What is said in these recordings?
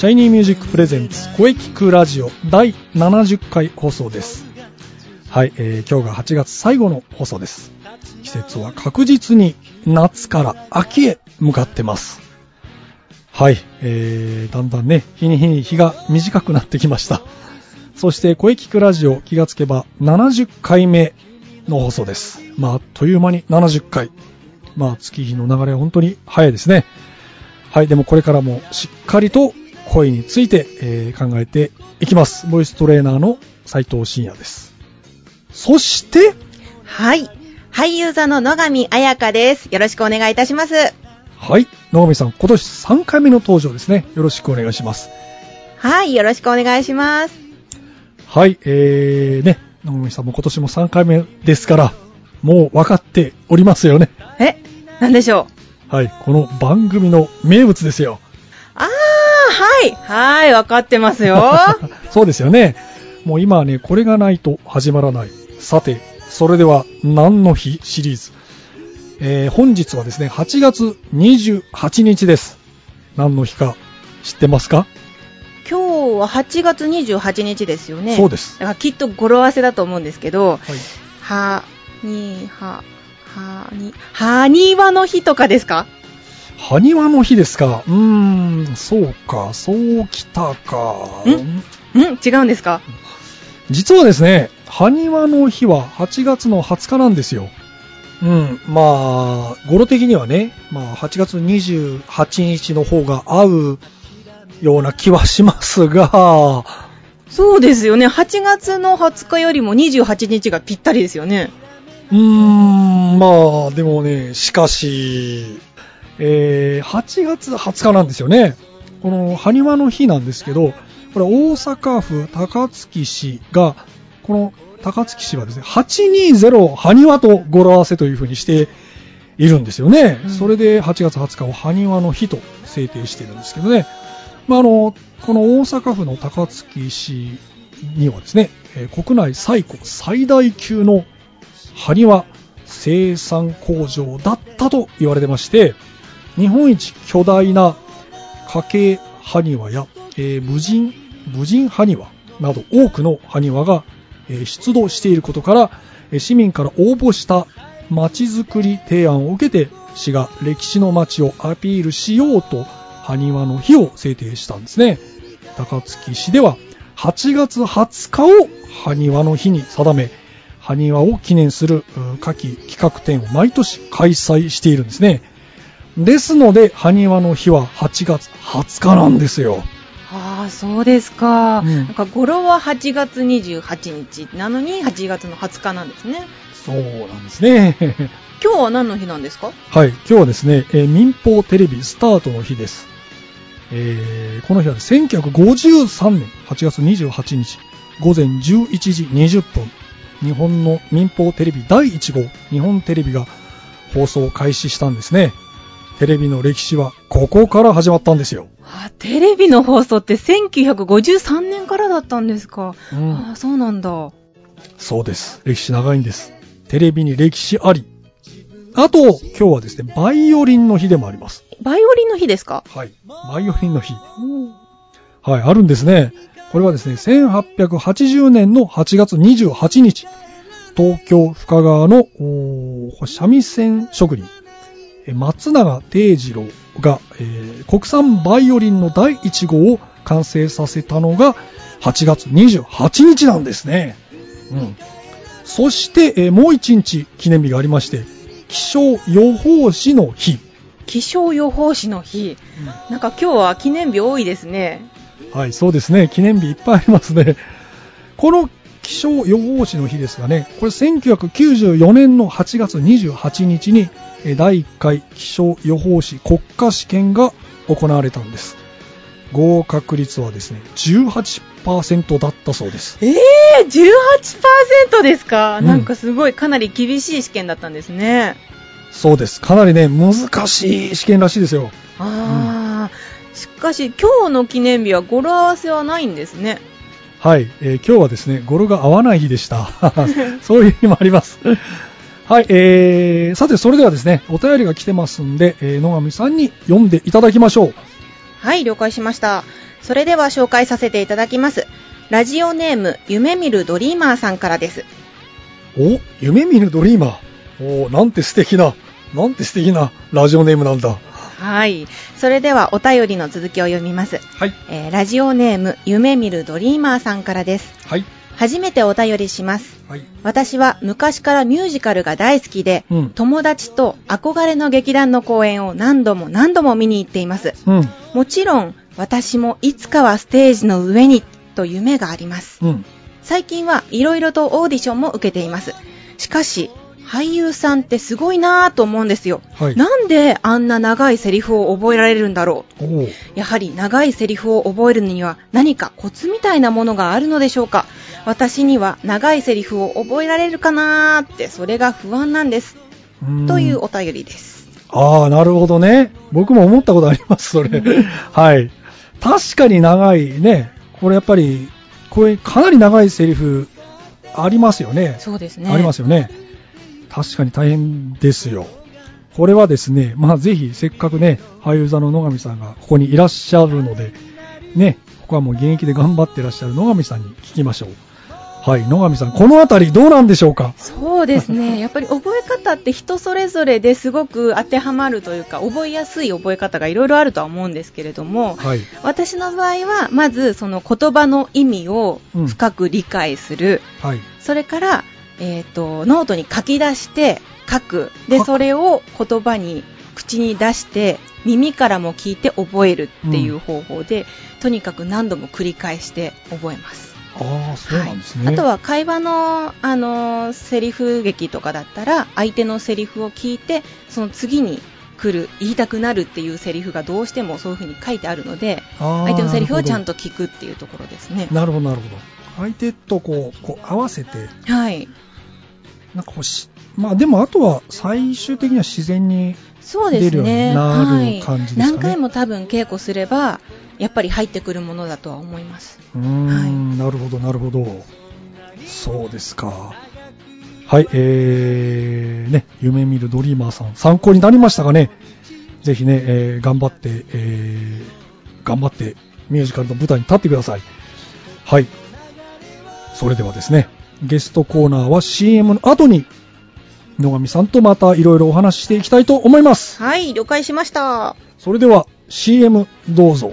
シャイニーミュージック presents 声キクラジオ第70回放送です。はい、えー、今日が8月最後の放送です。季節は確実に夏から秋へ向かってます。はい、えー、だんだんね、日に日に日が短くなってきました。そして声キクラジオ気がつけば70回目の放送です。まあ、あっという間に70回。まあ、月日の流れは本当に早いですね。はい、でもこれからもしっかりと声について、えー、考えていきます。ボイストレーナーの斉藤慎也です。そして、はい。俳優座の野上彩香です。よろしくお願いいたします。はい。野上さん、今年3回目の登場ですね。よろしくお願いします。はい。よろしくお願いします。はい。えー、ね、野上さんも今年も3回目ですから、もう分かっておりますよね。え？なんでしょう？はい。この番組の名物ですよ。はい。はい、わかってますよ。そうですよね。もう今はね、これがないと始まらない。さて、それでは何の日シリーズ。えー、本日はですね、8月28日です。何の日か知ってますか？今日は8月28日ですよね。そうです。だからきっと語呂合わせだと思うんですけど、はい、は、に、は、はに、はにわの日とかですか？埴輪の日ですか？うーん、そうか、そうきたか。ん？ん？違うんですか？実はですね、埴輪の日は8月の20日なんですよ。うん、まあ、語呂的にはね、まあ、8月28日の方が合うような気はしますが、そうですよね。8月の20日よりも28日がぴったりですよね。うーん、まあ、でもね、しかし、えー、8月20日なんですよね。この埴輪の日なんですけど、これ大阪府高槻市が、この高槻市はですね、820埴輪と語呂合わせというふうにしているんですよね。うん、それで8月20日を埴輪の日と制定しているんですけどね。まあ、あの、この大阪府の高槻市にはですね、えー、国内最古最大級の埴輪生産工場だったと言われてまして、日本一巨大な家計埴輪や、えー、無人、無人埴輪など多くの埴輪が、え、出土していることから、え、市民から応募した街づくり提案を受けて市が歴史の街をアピールしようと埴輪の日を制定したんですね。高槻市では8月20日を埴輪の日に定め、埴輪を記念する夏季企画展を毎年開催しているんですね。ですので、埴輪の日は8月20日なんですよ。ああ、そうですか。うん、なんか語呂は8月28日なのに8月の20日なんですね。そうなんですね。今日は何の日なんですか？はい、今日はですね、えー、民放テレビスタートの日です。えー、この日は1953年8月28日午前11時20分、日本の民放テレビ第1号、日本テレビが放送を開始したんですね。テレビの歴史はここから始まったんですよ。あ、テレビの放送って1953年からだったんですか。うん、あ、そうなんだ。そうです。歴史長いんです。テレビに歴史あり。あと、今日はですね、バイオリンの日でもあります。バイオリンの日ですか？はい。バイオリンの日。はい、あるんですね。これはですね、1880年の8月28日、東京深川の三味線職人、松永定次郎が、えー、国産バイオリンの第1号を完成させたのが8月28日なんですね。うん。そして、えー、もう1日記念日がありまして、気象予報士の日。気象予報士の日、うん、なんか今日は記念日多いですね。はい、そうですね。記念日いっぱいありますね。この気象予報士の日ですがね、これ1994年の8月28日にえー第1回気象予報士国家試験が行われたんです。合格率はですね、18%だったそうです。えー、18%ですか、うんなんかすごいかなり厳しい試験だったんですね。そうです。かなりね、難しい試験らしいですよ。あー、しかし今日の記念日は語呂合わせはないんですね。はい、えー今日はですね、語呂が合わない日でした。そういう日もあります。はい、えー、さて、それではですね、お便りが来てますんで、えー野上さんに読んでいただきましょう。はい、了解しました。それでは紹介させていただきます。ラジオネーム、夢見るドリーマーさんからです。お、夢見るドリーマー。おなんて素敵な、なんて素敵なラジオネームなんだ。はい。それではお便りの続きを読みます。はい、えーラジオネーム、夢見るドリーマーさんからです。はい、初めてお便りします。はい。私は昔からミュージカルが大好きで、うん友達と憧れの劇団の公演を何度も何度も見に行っています。うん、もちろん、私もいつかはステージの上にと夢があります。うん。最近はいろいろとオーディションも受けています。しかし、俳優さんってすごいなぁと思うんですよ。はい。なんであんな長いセリフを覚えられるんだろう。おやはり長いセリフを覚えるには何かコツみたいなものがあるのでしょうか私には長いセリフを覚えられるかなーってそれが不安なんです。うんというお便りです。ああ、なるほどね。僕も思ったことあります、それ。はい。確かに長いね。これやっぱり、これかなり長いセリフありますよね。そうですね。ありますよね。確かに大変ですよ。これはですね、まあぜひせっかくね、俳優座の野上さんがここにいらっしゃるので、ね、ここはもう現役で頑張ってらっしゃる野上さんに聞きましょう。はい、野上さん、このあたりどうなんでしょうか？そうですね。やっぱり覚え方って人それぞれですごく当てはまるというか、覚えやすい覚え方がいろいろあるとは思うんですけれども、はい。私の場合は、まずその言葉の意味を深く理解する。はい。それから、えっ、と、ノートに書き出して書く。で、それを言葉に、口に出して、耳からも聞いて覚えるっていう方法で、とにかく何度も繰り返して覚えます。ああ、そうなんですね。はい、あとは会話の、あのセリフ劇とかだったら相手のセリフを聞いてその次に来る言いたくなるっていうセリフがどうしてもそういう風に書いてあるので相手のセリフをちゃんと聞くっていうところですね。なるほど、なるほど。相手とこう、こう合わせて、はいなんかこうし、まあでもあとは最終的には自然に、そうです出るようね。になるはい感じですかね何回も多分稽古すればやっぱり入ってくるものだとは思います。うーん、なるほど、なるほど。そうですか。はい、えー、ね、夢見るドリーマーさん、参考になりましたかねぜひね、えー頑張って、えー、頑張ってミュージカルの舞台に立ってください。はい。それではですね、ゲストコーナーは CM の後に、野上さんとまたいろいろお話ししていきたいと思います。はい了解しました。それでは CM どうぞ。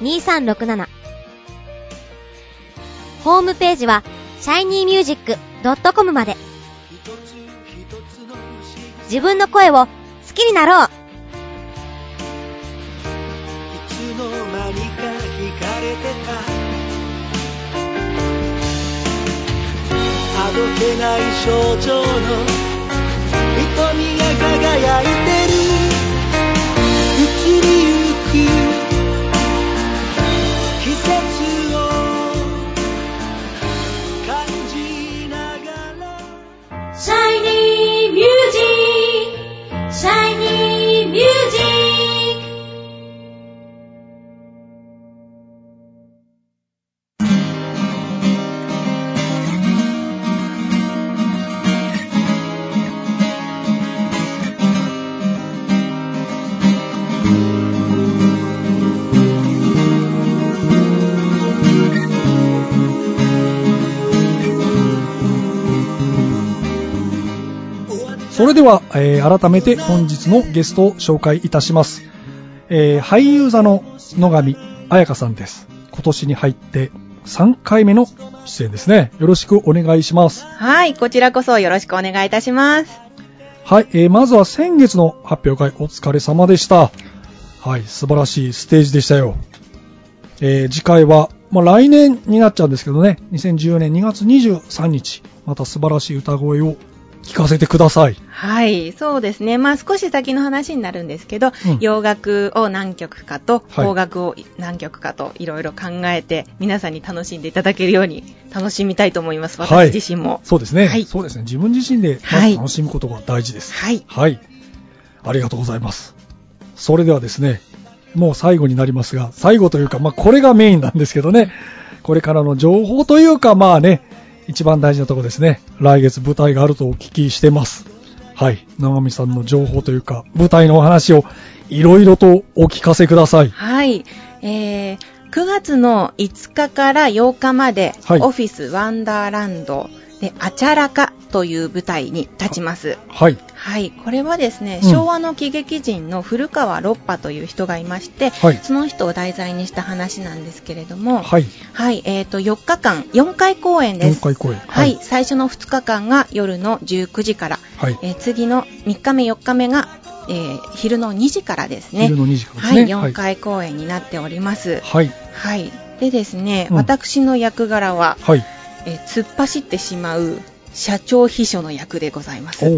2367ホームページは shinymusic.com まで。自分の声を好きになろう。いつの間にか惹かれてた。あどけない症状の瞳が輝いてる。移りゆくそれでは、えー改めて本日のゲストを紹介いたします。えー俳優座の野上彩香さんです。今年に入って3回目の出演ですね。よろしくお願いします。はい、こちらこそよろしくお願いいたします。はい、えーまずは先月の発表会お疲れ様でした。はい、素晴らしいステージでしたよ。えー次回は、まあ、来年になっちゃうんですけどね、2014年2月23日、また素晴らしい歌声を聞かせてください。はい、そうですね。まあ少し先の話になるんですけど、うん洋楽を何曲かと、はい邦楽を何曲かと、いろいろ考えて、皆さんに楽しんでいただけるように楽しみたいと思います。はい私自身も。そうですね。はいそうですね。自分自身で楽しむことが大事です。はい。はい。ありがとうございます。それではですね、もう最後になりますが、最後というか、まあこれがメインなんですけどね、これからの情報というか、まあね、一番大事なところですね。来月舞台があるとお聞きしてます。はい。長見さんの情報というか、舞台のお話をいろいろとお聞かせください。はい。えー、9月の5日から8日まで、はいオフィスワンダーランドで、アチャラカという舞台に立ちます。はい。はい。これはですね、うん昭和の喜劇人の古川六波という人がいまして、はいその人を題材にした話なんですけれども、はい。はい、えっ、と、4日間、4回公演です。4回公演。はい、。最初の2日間が夜の19時から、はい。えー次の3日目、4日目が、えー昼の2時からですね。昼の2時からですはい、ね。4回公演になっております。はい。はい。でですね、うん私の役柄は、はい。えー突っ走ってしまう社長秘書の役でございます。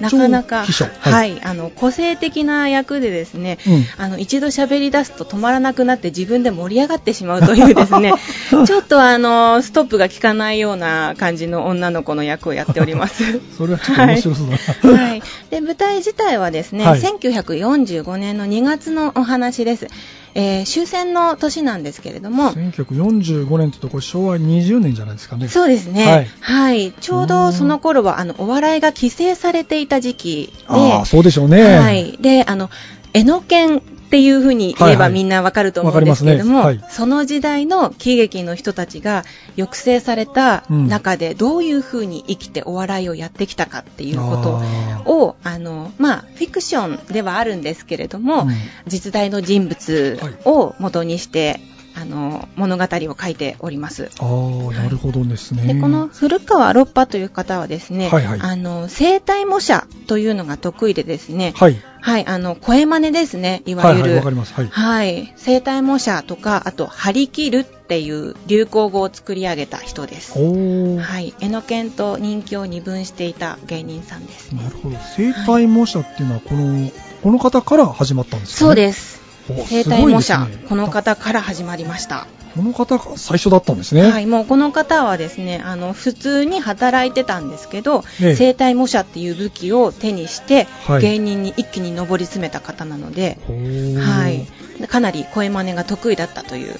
なかなか、秘書。はい、あの、個性的な役でですね、うん。あの、一度喋り出すと止まらなくなって自分で盛り上がってしまうというですね、ちょっとあの、ストップが効かないような感じの女の子の役をやっております。それはちょっと面白そうだな。はい。で、舞台自体はですね、はい1945年の2月のお話です。えー終戦の年なんですけれども、1945年ってとこれ昭和20年じゃないですかね。そうですね。はいはい。ちょうどその頃は、あの、お笑いが規制されていた時期で、ああ、そうでしょうね。はい。で、あの、エノケンっていうふうに言えはいはい。ばみんなわかると思うんですけれども、わかりますね。はい。その時代の喜劇の人たちが抑制されたうん。中でどういうふうに生きてお笑いをやってきたかっていうことあを、あの、まあ、フィクションではあるんですけれども、うん。実在の人物を元にして、あの、物語を書いております。あー、なるほどですね。でこの古川六波という方はですね、はいはい。あの声帯模写というのが得意でですね、はい。はい、あの声真似ですね、いわはいはい、ゆる。わかります。はい。はい、声帯模写とか、あと、張り切るっていう流行語を作り上げた人です。はい、エノケンと人気を二分していた芸人さんです。なるほど。生体模写っていうのは、この、この方から始まったんですかね？そうです。お声帯模写、ねこの方から始まりました。この方が最初だったんですね。はい、もうこの方はですね、あの、普通に働いてたんですけど、ええ声帯模写っていう武器を手にして、はい芸人に一気に上り詰めた方なので、はい、かなり声真似が得意だったという。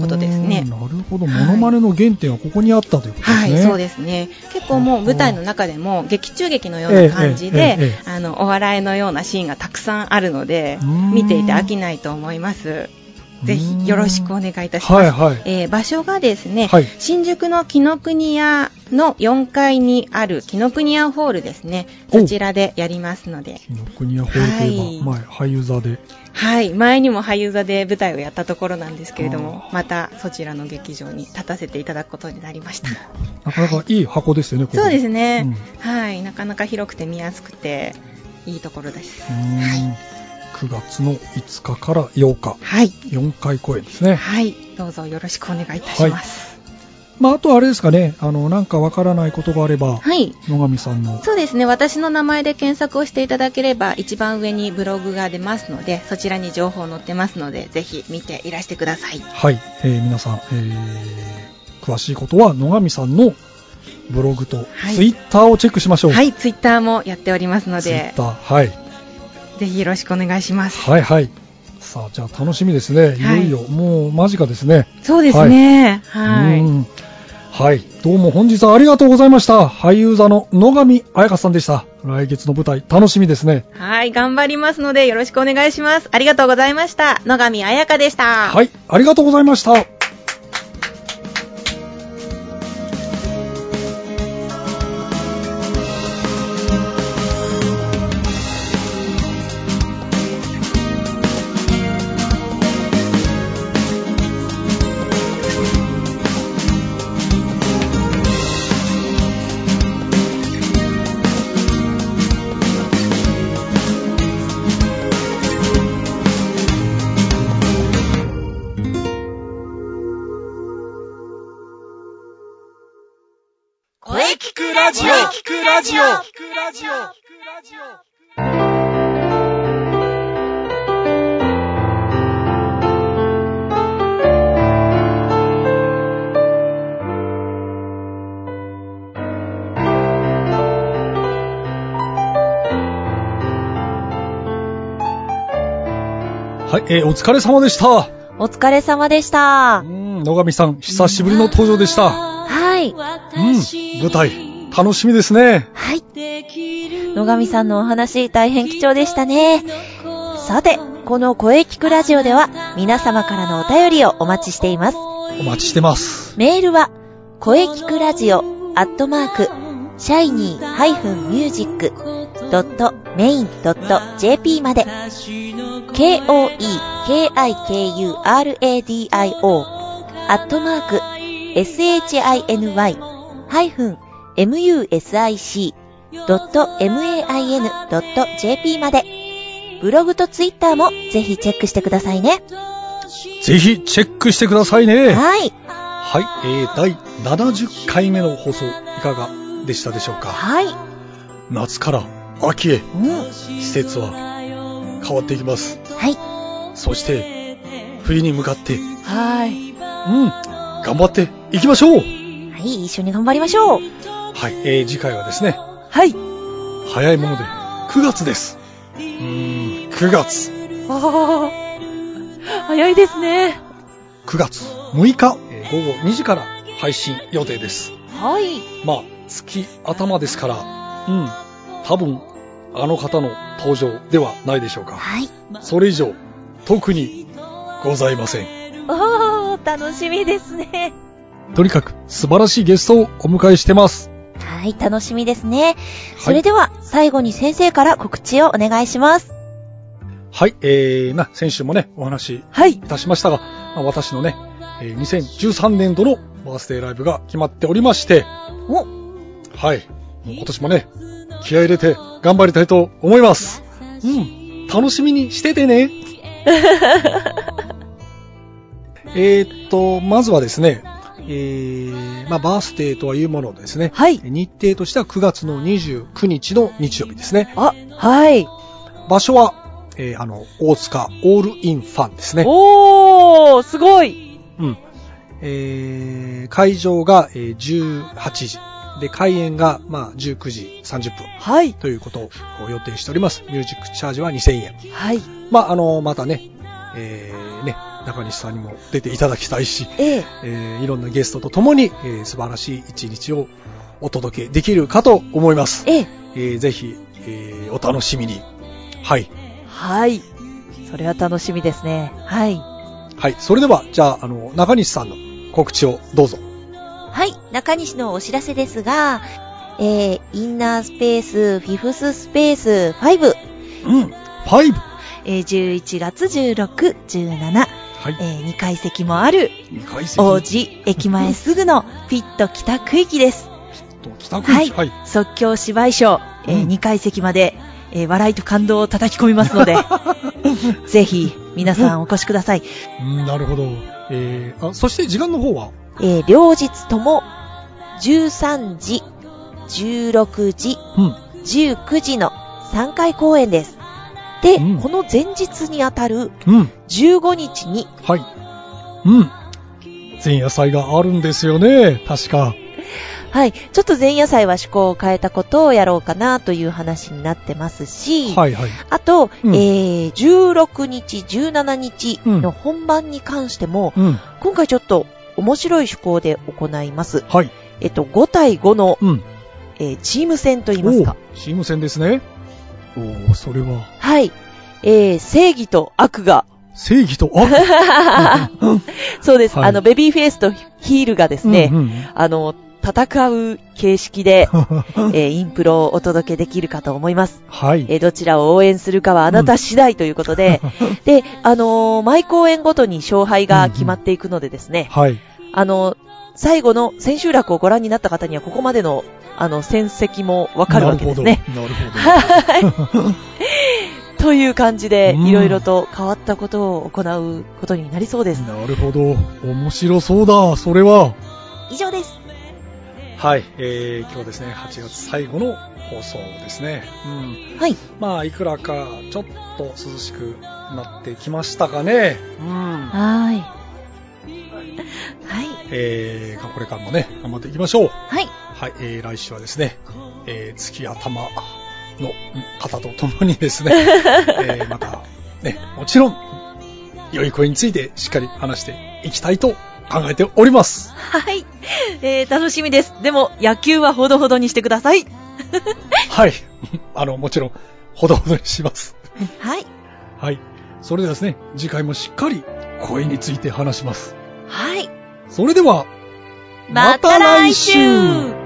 ことですねなるほど。はいモノマネの原点はここにあったということですはい、ね。そうですね。結構もう舞台の中でも劇中劇のような感じええでえええ、あの、お笑いのようなシーンがたくさんあるので見ていて飽きないと思います。ぜひよろしくお願いいたします。はいはいえー場所がですね、はい新宿の紀ノ国屋の4階にある紀ノ国屋ホールですね。おそちらでやりますので。紀ノ国屋ホールといえば、はい前、俳優座で。はい。前にも俳優座で舞台をやったところなんですけれどもまたそちらの劇場に立たせていただくことになりました。なかなかいい箱ですよね、ここそうですね、うんはい。なかなか広くて見やすくて、いいところです。うーん9月の5日から8日、はい。4回公演ですね。はい。どうぞよろしくお願いいたします。まあ、あとはあれですかね、あの、なんかわからないことがあれば、はい。野上さんの、そうですね。私の名前で検索をしていただければ、一番上にブログが出ますので、そちらに情報載ってますので、ぜひ見ていらしてください。はい、えー皆さん、えー詳しいことは野上さんのブログとはいツイッターをチェックしましょう。はい。ツイッターもやっておりますのでツイッタ、ー、はい。ぜひよろしくお願いします。はいはい。さあ、じゃあ楽しみですね。いよいよ、もう間近ですね。そうですね。はい。うんはい。どうも本日はありがとうございました。俳優座の野上彩香さんでした。来月の舞台、楽しみですね。はい。頑張りますので、よろしくお願いします。ありがとうございました。野上彩香でした。はい。ありがとうございました。ジオ聞くラジオはい、えー、お疲れ様でした。お疲れ様でしたう。ん、野上さん、久しぶりの登場でした。はい。うん、舞台、楽しみですね。はい。野上さんのお話、大変貴重でしたね。さて、この声聞くラジオでは、皆様からのお便りをお待ちしています。お待ちしてます。メールは、声聞くラジオ、アットマーク、シャイニー -music.main.jp まで、k-o-e-k-i-k-u-r-a-d-i-o、アットマーク、shiny-music.main.jp まで、ブログとツイッターもぜひチェックしてくださいね。ぜひ、チェックしてくださいね。はい。はい、えー、第70回目の放送、いかがでしたでしょうか？はい。夏から秋へ、うん。季節は変わっていきます。はい。そして、冬に向かって、うん、はい。頑張っていきましょうはい、一緒に頑張りましょう。はい、えー、次回はですね、はい。早いもので9月です。うーん、9月。ああ、早いですね。9月6日、えー午後2時から配信予定です。はい。まあ、月頭ですから、うん、多分、あの方の登場ではないでしょうか。はい。それ以上、特にございません。おー、楽しみですね。とにかく、素晴らしいゲストをお迎えしてます。はい、楽しみですね。それでは、最後に先生から告知をお願いします。はい、えー、な、先週もね、お話いい。たしましたが、まあ、私のね、えー2013年度のバースデーライブが決まっておりまして、お、はい、今年もね、気合い入れて頑張りたいと思います。うん、楽しみにしててね。えーっと、まずはですね、えー、まあ、バースデーとはいうものですね。はい。日程としては9月の29日の日曜日ですね。あ、はい。場所は、えー、あの、大塚オールインファンですね。おー、すごい。うん。えー、会場が、えー18時。で、開演が、まあ、19時30分。はい。ということを予定しております。ミュージックチャージは2000円。はい。まあ、あの、またね、え中西さんにも出ていただきたいし、ええ。えー、いろんなゲストと共に、えー、素晴らしい一日をお届けできるかと思います。ええ。えー、ぜひ、えー、お楽しみに。はい。はい。それは楽しみですね。はい。はい。それでは、じゃあ、あの、中西さんの告知をどうぞ。はい、中西のお知らせですが、えー、インナースペース、フィフススペース5、うん。5。えー、11月16、17、はい。えー、2階席もある、2階席。王子駅前すぐの フィット北区域です。はい域。はい。即興芝居ショー、えーうん2階席まで、えー笑いと感動を叩き込みますので、ぜひ、皆さんお越しください。うん、なるほど。えー、あ、そして時間の方は？えー、両日とも、13時、16時、うん。19時の3回公演です。で、うんこの前日にあたるうん。15日に、はい。うん。前夜祭があるんですよね。確か。はい、ちょっと前夜祭は趣向を変えたことをやろうかなという話になってますし、はいはい。あと、うんえー、16日、17日の本番に関しても、うん。今回ちょっと面白い趣向で行います。はい。えっと、5対5の、うん。えーチーム戦と言いますか。チーム戦ですね。おーそれは、はい。えー、正義と悪が、正義と悪？そうです。はいあの、ベビーフェイスとヒールがですね、うんうんあの、戦う形式で、えーインプロをお届けできるかと思います。はい。えーどちらを応援するかはあなた次第ということで、で、あのー毎公演ごとに勝敗が決まっていくのでですね、はい。あの、最後の千秋楽をご覧になった方にはここまでの、あの、戦績もわかるわけですね。なるほど。はい。という感じで、うんいろいろと変わったことを行うことになりそうです。なるほど。面白そうだ、それは。以上です。はい、えー、今日はですね、8月最後の放送ですね。うん。はい。まあ、いくらか、ちょっと涼しくなってきましたかね。うん。はーい。はい。えー、これからもね、頑張っていきましょう。はい。はい、えー、来週はですね、えー、月頭の方と共にですね、えー、また、ね、もちろん、良い声についてしっかり話していきたいと考えております。はい。えー、楽しみです。でも、野球はほどほどにしてください。はい。あの、もちろん、ほどほどにします。はい。はい。それではですね、次回もしっかり声について話します。はい。それでは、また来週